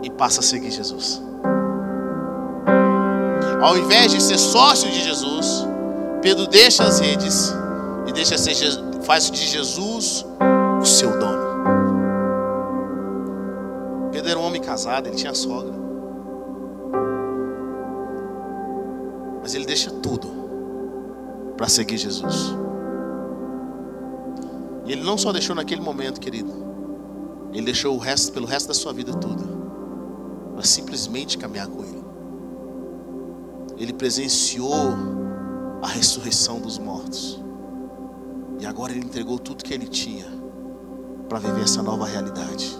e passa a seguir Jesus. Ao invés de ser sócio de Jesus, Pedro deixa as redes e deixa ser, faz de Jesus o seu dono. Pedro era um homem casado, ele tinha sogra. Mas ele deixa tudo para seguir Jesus. E ele não só deixou naquele momento, querido. Ele deixou o resto pelo resto da sua vida toda para simplesmente caminhar com ele. Ele presenciou a ressurreição dos mortos. E agora ele entregou tudo que ele tinha para viver essa nova realidade.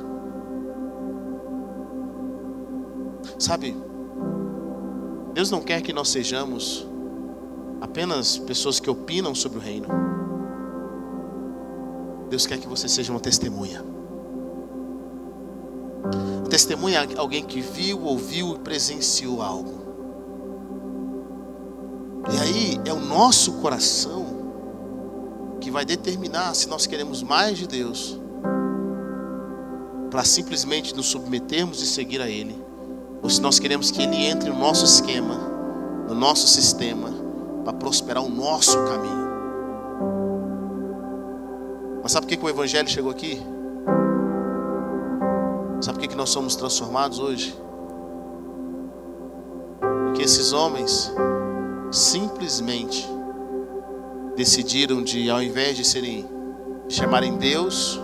Sabe, Deus não quer que nós sejamos apenas pessoas que opinam sobre o reino. Deus quer que você seja uma testemunha. Testemunha é alguém que viu, ouviu e presenciou algo. E aí é o nosso coração que vai determinar se nós queremos mais de Deus para simplesmente nos submetermos e seguir a Ele, ou se nós queremos que Ele entre no nosso esquema, no nosso sistema, para prosperar o nosso caminho. Mas sabe por que, que o Evangelho chegou aqui? Sabe por que, que nós somos transformados hoje? Porque esses homens simplesmente decidiram de, ao invés de serem chamarem Deus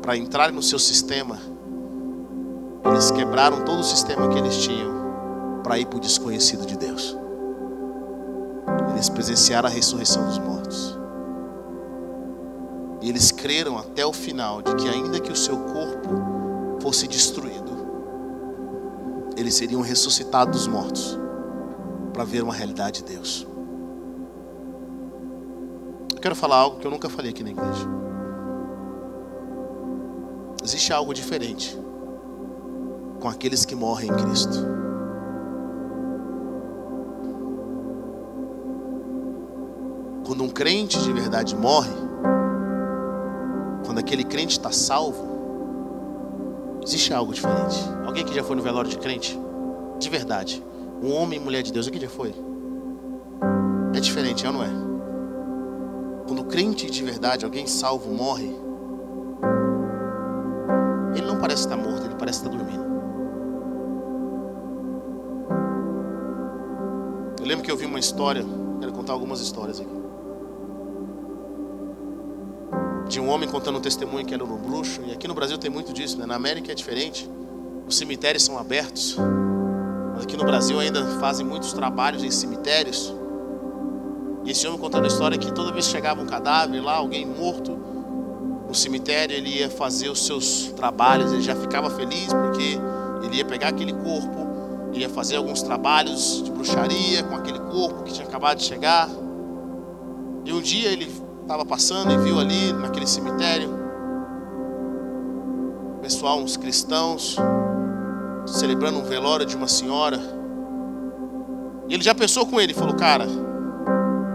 para entrar no seu sistema, eles quebraram todo o sistema que eles tinham para ir para o desconhecido de Deus. Eles presenciaram a ressurreição dos mortos. E eles creram até o final de que ainda que o seu corpo fosse destruído, eles seriam ressuscitados dos mortos para ver uma realidade de Deus. Eu quero falar algo que eu nunca falei aqui na igreja. Existe algo diferente com aqueles que morrem em Cristo. Quando um crente de verdade morre, quando aquele crente está salvo, existe algo diferente. Alguém que já foi no velório de crente? De verdade. Um homem e mulher de Deus, aqui já foi? É diferente, é ou não é? Quando o crente de verdade, alguém salvo, morre, ele não parece estar morto, ele parece estar dormindo. Eu lembro que eu vi uma história, quero contar algumas histórias aqui. De um homem contando um testemunho que era no bruxo, e aqui no Brasil tem muito disso, né? Na América é diferente. Os cemitérios são abertos. Aqui no Brasil ainda fazem muitos trabalhos em cemitérios. E esse homem contando a história que toda vez que chegava um cadáver lá, alguém morto no cemitério, ele ia fazer os seus trabalhos, ele já ficava feliz porque ele ia pegar aquele corpo, ia fazer alguns trabalhos de bruxaria com aquele corpo que tinha acabado de chegar. E um dia ele estava passando e viu ali naquele cemitério pessoal, uns cristãos, celebrando um velório de uma senhora. E ele já pensou com ele, falou: Cara,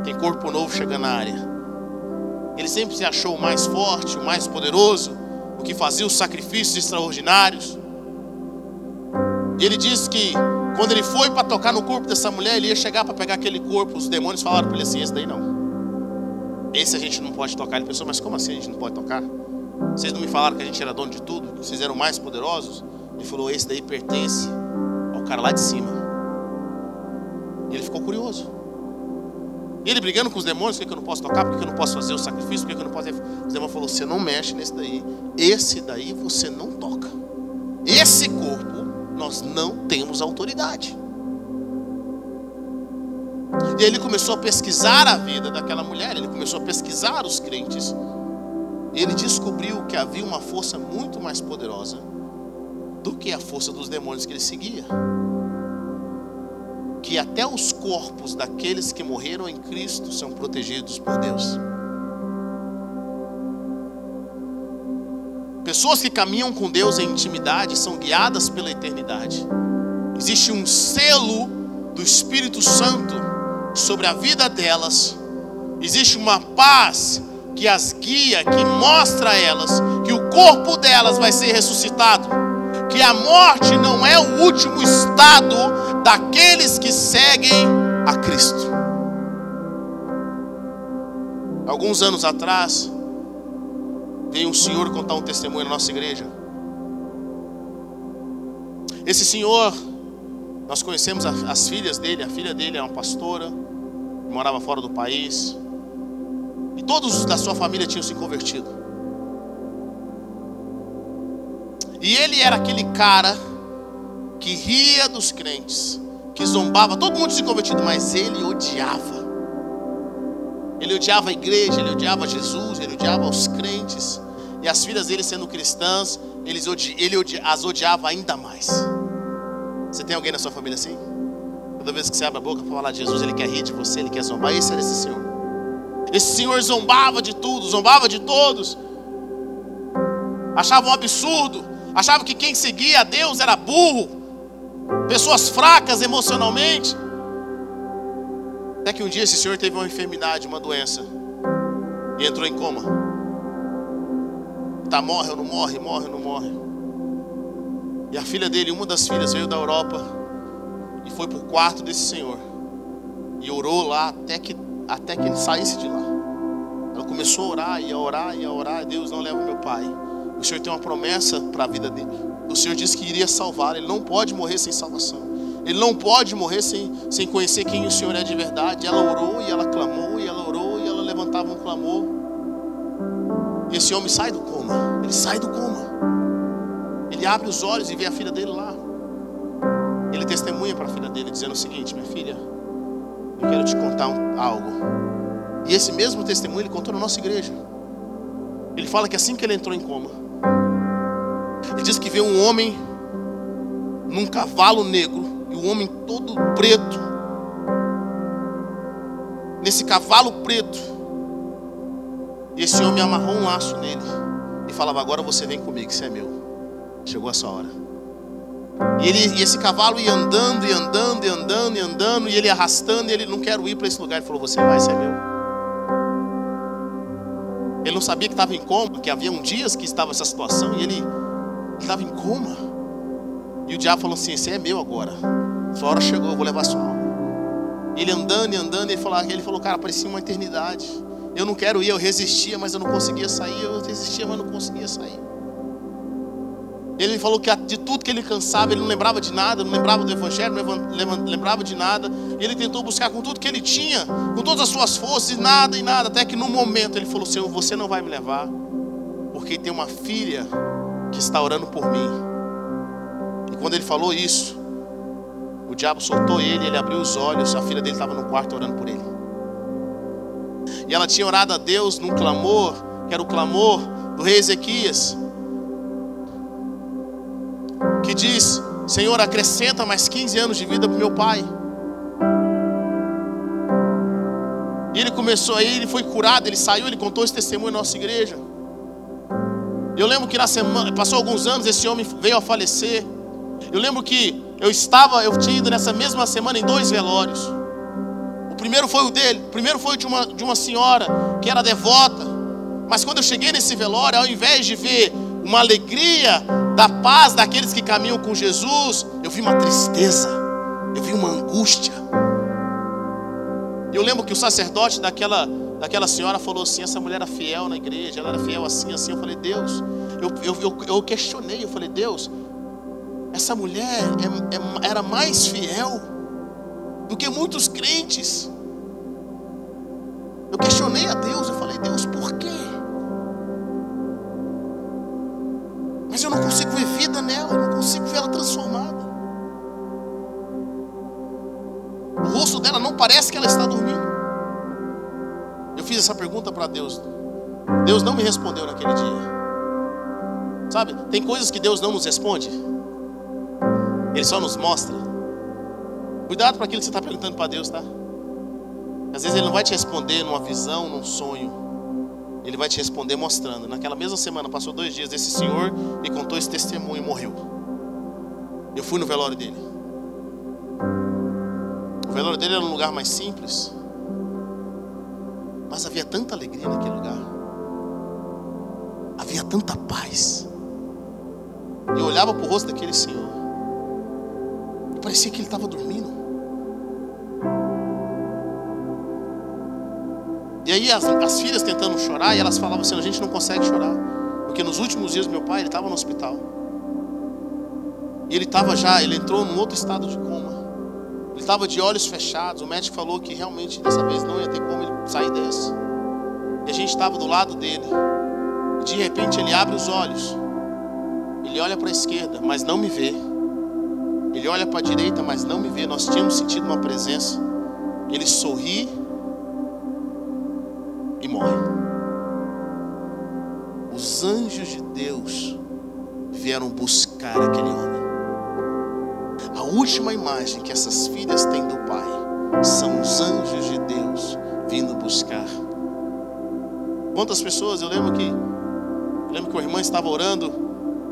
tem corpo novo chegando na área. Ele sempre se achou o mais forte, o mais poderoso, o que fazia os sacrifícios extraordinários. E ele disse que quando ele foi para tocar no corpo dessa mulher, ele ia chegar para pegar aquele corpo. Os demônios falaram para ele assim: Esse daí não. Esse a gente não pode tocar. Ele pensou: Mas como assim a gente não pode tocar? Vocês não me falaram que a gente era dono de tudo? Que vocês eram mais poderosos? Ele falou: Esse daí pertence ao cara lá de cima. E ele ficou curioso. E ele brigando com os demônios: Por que, eu não posso tocar? Por que, eu não posso fazer o sacrifício? Por que, eu não posso. O demônio falou: Você não mexe nesse daí. Esse daí você não toca. Esse corpo nós não temos autoridade. E ele começou a pesquisar a vida daquela mulher, ele começou a pesquisar os crentes. Ele descobriu que havia uma força muito mais poderosa do que a força dos demônios que ele seguia. Que até os corpos daqueles que morreram em Cristo são protegidos por Deus. Pessoas que caminham com Deus em intimidade são guiadas pela eternidade. Existe um selo do Espírito Santo sobre a vida delas. Existe uma paz que as guia, que mostra a elas que o corpo delas vai ser ressuscitado que a morte não é o último estado daqueles que seguem a Cristo. Alguns anos atrás, veio um senhor contar um testemunho na nossa igreja. Esse senhor, nós conhecemos as filhas dele, a filha dele é uma pastora, morava fora do país, e todos da sua família tinham se convertido. E ele era aquele cara que ria dos crentes, que zombava, todo mundo se convertido, mas ele odiava. Ele odiava a igreja, ele odiava Jesus, ele odiava os crentes. E as filhas dele sendo cristãs, ele as odiava ainda mais. Você tem alguém na sua família assim? Toda vez que você abre a boca para falar de Jesus, ele quer rir de você, ele quer zombar. Esse era esse senhor. Esse senhor zombava de tudo, zombava de todos. Achava um absurdo Achava que quem seguia a Deus era burro, pessoas fracas emocionalmente. Até que um dia esse senhor teve uma enfermidade, uma doença, e entrou em coma. Tá, morre ou não morre, morre ou não morre. E a filha dele, uma das filhas, veio da Europa e foi para o quarto desse senhor. E orou lá até que, até que ele saísse de lá. Ela começou a orar, e a orar, e a orar. Deus não leva meu pai. O Senhor tem uma promessa para a vida dele. O Senhor disse que iria salvar. Ele não pode morrer sem salvação. Ele não pode morrer sem, sem conhecer quem o Senhor é de verdade. Ela orou e ela clamou, e ela orou e ela levantava um clamor. E esse homem sai do coma. Ele sai do coma. Ele abre os olhos e vê a filha dele lá. Ele testemunha para a filha dele, dizendo o seguinte: Minha filha, eu quero te contar um, algo. E esse mesmo testemunho ele contou na nossa igreja. Ele fala que assim que ele entrou em coma, ele diz que veio um homem num cavalo negro e o homem todo preto. Nesse cavalo preto. E esse homem amarrou um laço nele e falava: Agora você vem comigo, isso é meu. Chegou a sua hora. E, ele, e esse cavalo ia andando, e andando, e andando, e andando, e ele arrastando, e ele não quero ir para esse lugar. Ele falou: Você vai, isso é meu. Ele não sabia que estava em coma, que havia um dias que estava essa situação, e ele estava em coma. E o diabo falou assim: Esse é meu agora. Sua hora chegou, eu vou levar sua alma. Ele andando e andando, ele falou, ele falou, cara, parecia uma eternidade. Eu não quero ir, eu resistia, mas eu não conseguia sair. Eu resistia, mas não conseguia sair. Ele falou que de tudo que ele cansava, ele não lembrava de nada, não lembrava do Evangelho, não lembrava de nada. E ele tentou buscar com tudo que ele tinha, com todas as suas forças, e nada e nada. Até que no momento ele falou: Senhor, você não vai me levar, porque tem uma filha que está orando por mim. E quando ele falou isso, o diabo soltou ele, ele abriu os olhos, a filha dele estava no quarto orando por ele. E ela tinha orado a Deus num clamor, que era o clamor do rei Ezequias que diz: Senhor, acrescenta mais 15 anos de vida para meu pai. E ele começou aí, ele foi curado, ele saiu, ele contou esse testemunho na nossa igreja. Eu lembro que na semana, passou alguns anos, esse homem veio a falecer. Eu lembro que eu estava, eu tinha ido nessa mesma semana em dois velórios. O primeiro foi o dele, o primeiro foi de uma, de uma senhora que era devota. Mas quando eu cheguei nesse velório, ao invés de ver uma alegria da paz daqueles que caminham com Jesus, eu vi uma tristeza, eu vi uma angústia. Eu lembro que o sacerdote daquela, daquela senhora falou assim: essa mulher era fiel na igreja, ela era fiel assim, assim. Eu falei, Deus, eu, eu, eu, eu questionei, eu falei, Deus, essa mulher é, é, era mais fiel do que muitos crentes. Eu questionei a Deus, eu falei, Deus, por quê? Mas eu não consigo ver vida nela, eu não consigo ver ela transformada. O rosto dela não parece que ela está dormindo. Fiz essa pergunta para Deus. Deus não me respondeu naquele dia. Sabe, tem coisas que Deus não nos responde. Ele só nos mostra. Cuidado para aquilo que você está perguntando para Deus, tá? Às vezes Ele não vai te responder numa visão, num sonho. Ele vai te responder mostrando. Naquela mesma semana, passou dois dias, esse senhor me contou esse testemunho e morreu. Eu fui no velório dele. O velório dele era um lugar mais simples. Mas havia tanta alegria naquele lugar. Havia tanta paz. Eu olhava para o rosto daquele senhor. E parecia que ele estava dormindo. E aí as, as filhas tentando chorar, e elas falavam assim: a gente não consegue chorar. Porque nos últimos dias meu pai, ele estava no hospital. E ele estava já, ele entrou num outro estado de coma. Ele estava de olhos fechados. O médico falou que realmente dessa vez não ia ter como ele sair desse. E a gente estava do lado dele. De repente ele abre os olhos. Ele olha para a esquerda, mas não me vê. Ele olha para a direita, mas não me vê. Nós tínhamos sentido uma presença. Ele sorri e morre. Os anjos de Deus vieram buscar aquele homem. A última imagem que essas filhas têm do Pai são os anjos de Deus vindo buscar. Quantas pessoas eu lembro que eu lembro que uma irmã estava orando,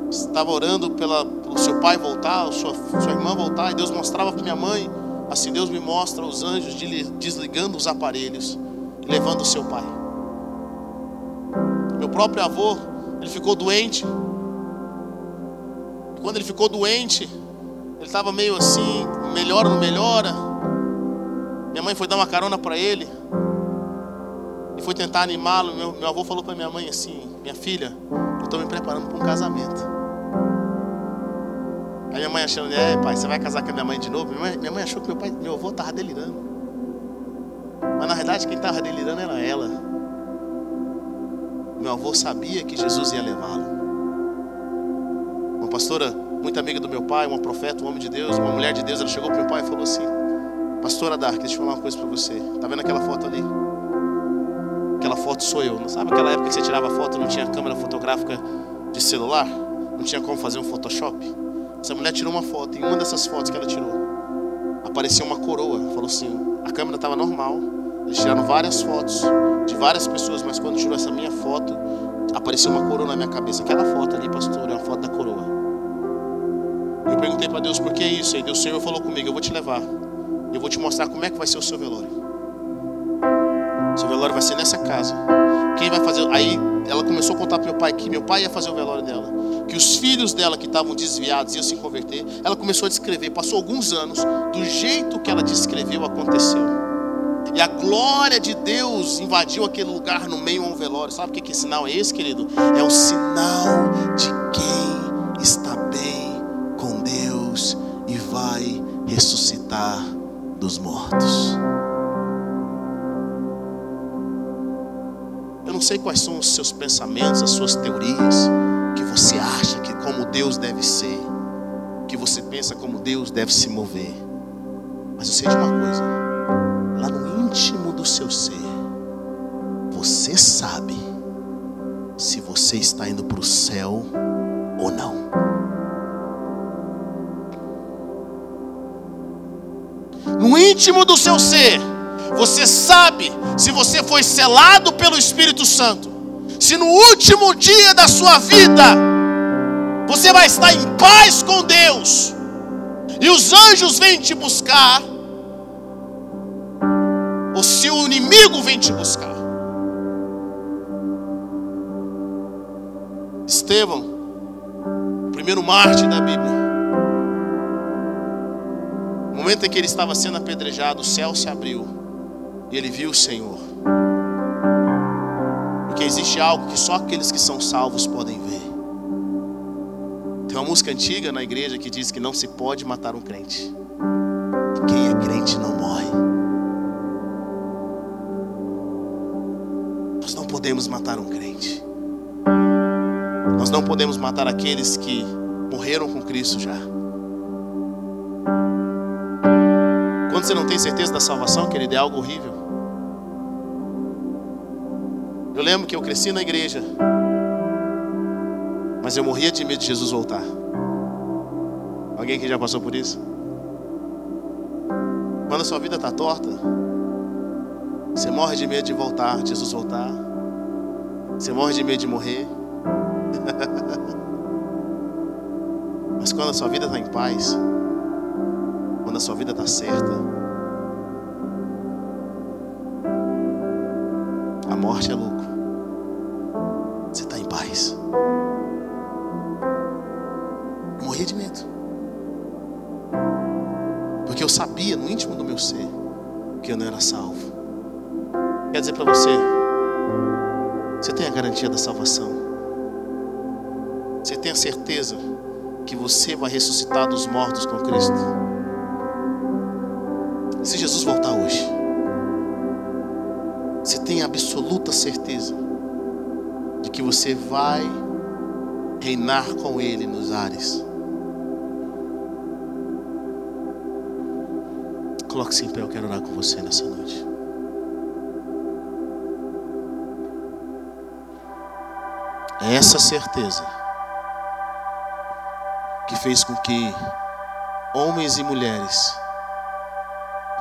estava orando pela, pelo seu pai voltar, sua, sua irmã voltar, e Deus mostrava para minha mãe, assim Deus me mostra os anjos desligando os aparelhos levando o seu pai. Meu próprio avô, ele ficou doente. Quando ele ficou doente, ele estava meio assim, melhora, não melhora. Minha mãe foi dar uma carona para ele e foi tentar animá-lo. Meu, meu avô falou para minha mãe assim: Minha filha, eu estou me preparando para um casamento. Aí minha mãe achando, é pai, você vai casar com a minha mãe de novo? Minha mãe, minha mãe achou que meu, pai, meu avô estava delirando. Mas na verdade quem estava delirando era ela. Meu avô sabia que Jesus ia levá-lo. Uma pastora, muito amiga do meu pai, uma profeta, um homem de Deus, uma mulher de Deus, ela chegou para meu pai e falou assim: Pastora Dark, deixa eu falar uma coisa para você. Tá vendo aquela foto ali? Aquela foto sou eu. Não sabe aquela época que você tirava foto, não tinha câmera fotográfica de celular? Não tinha como fazer um Photoshop? Essa mulher tirou uma foto. Em uma dessas fotos que ela tirou, apareceu uma coroa. Falou assim: a câmera estava normal. Eles tiraram várias fotos de várias pessoas, mas quando tirou essa minha foto, apareceu uma coroa na minha cabeça. Aquela foto ali, pastor, é uma foto da coroa. Eu perguntei para Deus por que isso. Aí Deus, o Senhor falou comigo: Eu vou te levar. Eu vou te mostrar como é que vai ser o seu velório. O seu velório vai ser nessa casa. Quem vai fazer? Aí ela começou a contar para meu pai que meu pai ia fazer o velório dela, que os filhos dela que estavam desviados iam se converter. Ela começou a descrever. Passou alguns anos, do jeito que ela descreveu aconteceu. E a glória de Deus invadiu aquele lugar no meio a um velório. Sabe o que, que sinal é esse, querido? É o sinal de quem está bem com Deus e vai ressuscitar dos mortos. Eu não sei quais são os seus pensamentos, as suas teorias, que você acha que como Deus deve ser, que você pensa como Deus deve se mover. Mas eu sei de uma coisa, lá no íntimo do seu ser, você sabe se você está indo para o céu ou não. No íntimo do seu ser, você sabe se você foi selado pelo Espírito Santo. Se no último dia da sua vida você vai estar em paz com Deus e os anjos vêm te buscar, ou se o inimigo vem te buscar. Estevão, o primeiro mártir da Bíblia, momento em que ele estava sendo apedrejado, o céu se abriu e ele viu o Senhor. Porque existe algo que só aqueles que são salvos podem ver. Tem uma música antiga na igreja que diz que não se pode matar um crente. Quem é crente não morre. Nós não podemos matar um crente. Nós não podemos matar aqueles que morreram com Cristo já. Quando você não tem certeza da salvação, querido, é algo horrível. Eu lembro que eu cresci na igreja, mas eu morria de medo de Jesus voltar. Alguém que já passou por isso? Quando a sua vida está torta, você morre de medo de voltar, de Jesus voltar. Você morre de medo de morrer. (laughs) Mas quando a sua vida está em paz, quando a sua vida está certa, a morte é louco. Você está em paz. Morria de medo. Porque eu sabia no íntimo do meu ser que eu não era salvo. Quer dizer para você, você tem a garantia da salvação. Você tem a certeza que você vai ressuscitar dos mortos com Cristo. Se Jesus voltar hoje, você tem absoluta certeza de que você vai reinar com Ele nos ares. Coloque-se em pé, eu quero orar com você nessa noite. É essa certeza que fez com que homens e mulheres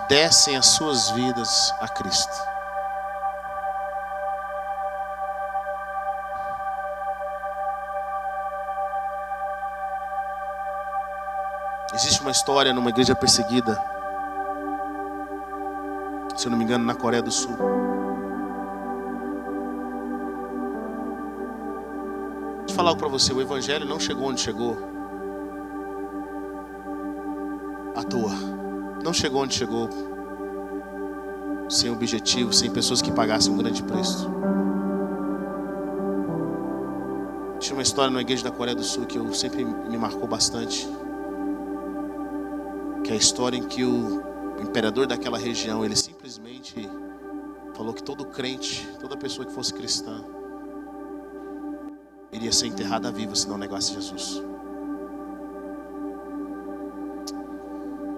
dessem as suas vidas a Cristo. Existe uma história numa igreja perseguida, se eu não me engano, na Coreia do Sul. Eu falar para você: o Evangelho não chegou onde chegou à toa. Não chegou onde chegou sem objetivo, sem pessoas que pagassem um grande preço. Tinha uma história na igreja da Coreia do Sul que eu sempre me marcou bastante. Que é a história em que o imperador daquela região, ele simplesmente falou que todo crente, toda pessoa que fosse cristã, iria ser enterrada viva se não negasse Jesus.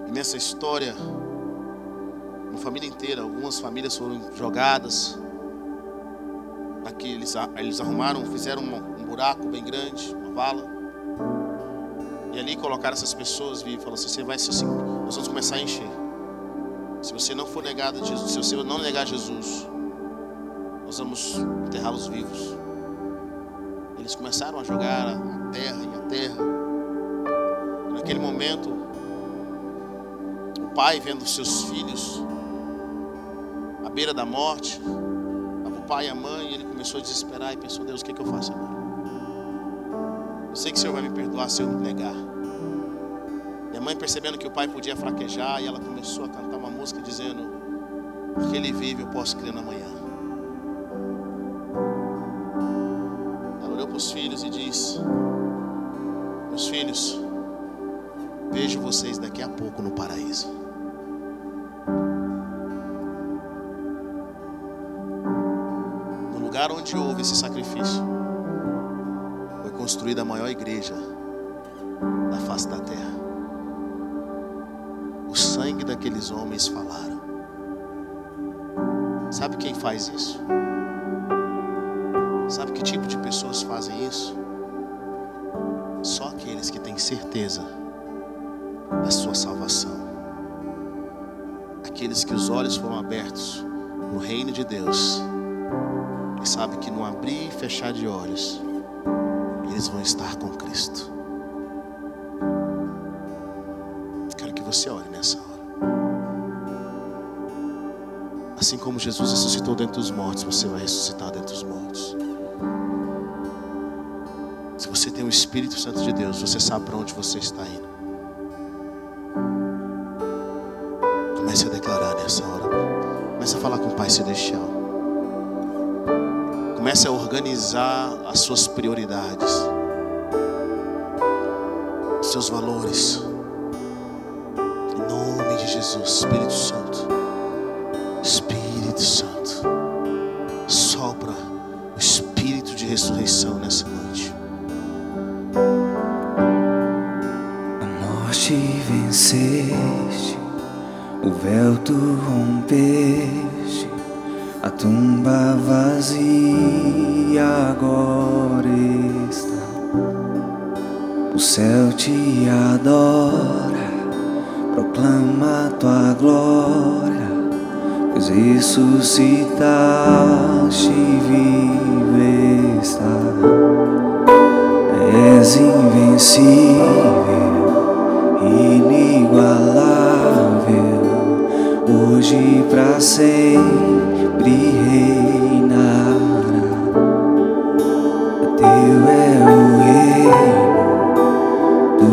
E nessa história, uma família inteira, algumas famílias foram jogadas. Aqui eles, eles arrumaram, fizeram um, um buraco bem grande, uma vala. E ali colocaram essas pessoas vivas, falou assim, você vai ser assim, nós vamos começar a encher. Se você não for negado a Jesus, se você não negar Jesus, nós vamos enterrar os vivos. Eles começaram a jogar a terra e a terra. E naquele momento, pai vendo seus filhos à beira da morte, o pai e a mãe, ele começou a desesperar e pensou: Deus, o que, é que eu faço agora? Eu sei que o Senhor vai me perdoar se eu me negar. Minha mãe, percebendo que o pai podia fraquejar, e ela começou a cantar uma música dizendo: Porque ele vive, eu posso crer na manhã. Ela olhou para os filhos e disse: Meus filhos, vejo vocês daqui a pouco no paraíso. Lugar onde houve esse sacrifício, foi construída a maior igreja da face da terra. O sangue daqueles homens falaram. Sabe quem faz isso? Sabe que tipo de pessoas fazem isso? Só aqueles que têm certeza da sua salvação. Aqueles que os olhos foram abertos no reino de Deus. E sabe que no abrir e fechar de olhos, eles vão estar com Cristo. Quero que você ore nessa hora. Assim como Jesus ressuscitou dentre os mortos, você vai ressuscitar dentre os mortos. Se você tem o Espírito Santo de Deus, você sabe para onde você está indo. Comece a declarar nessa hora. Comece a falar com o Pai Celestial. Comece a organizar as suas prioridades, seus valores. Em nome de Jesus, Espírito Santo. Espírito Santo. Sopra o espírito de ressurreição nessa noite. A morte venceste, o véu tu rompeste, a tumba vazia agora está. O céu te adora, proclama tua glória, pois ressuscitaste e vive está. És invencível, inigualável, hoje para sempre reinará.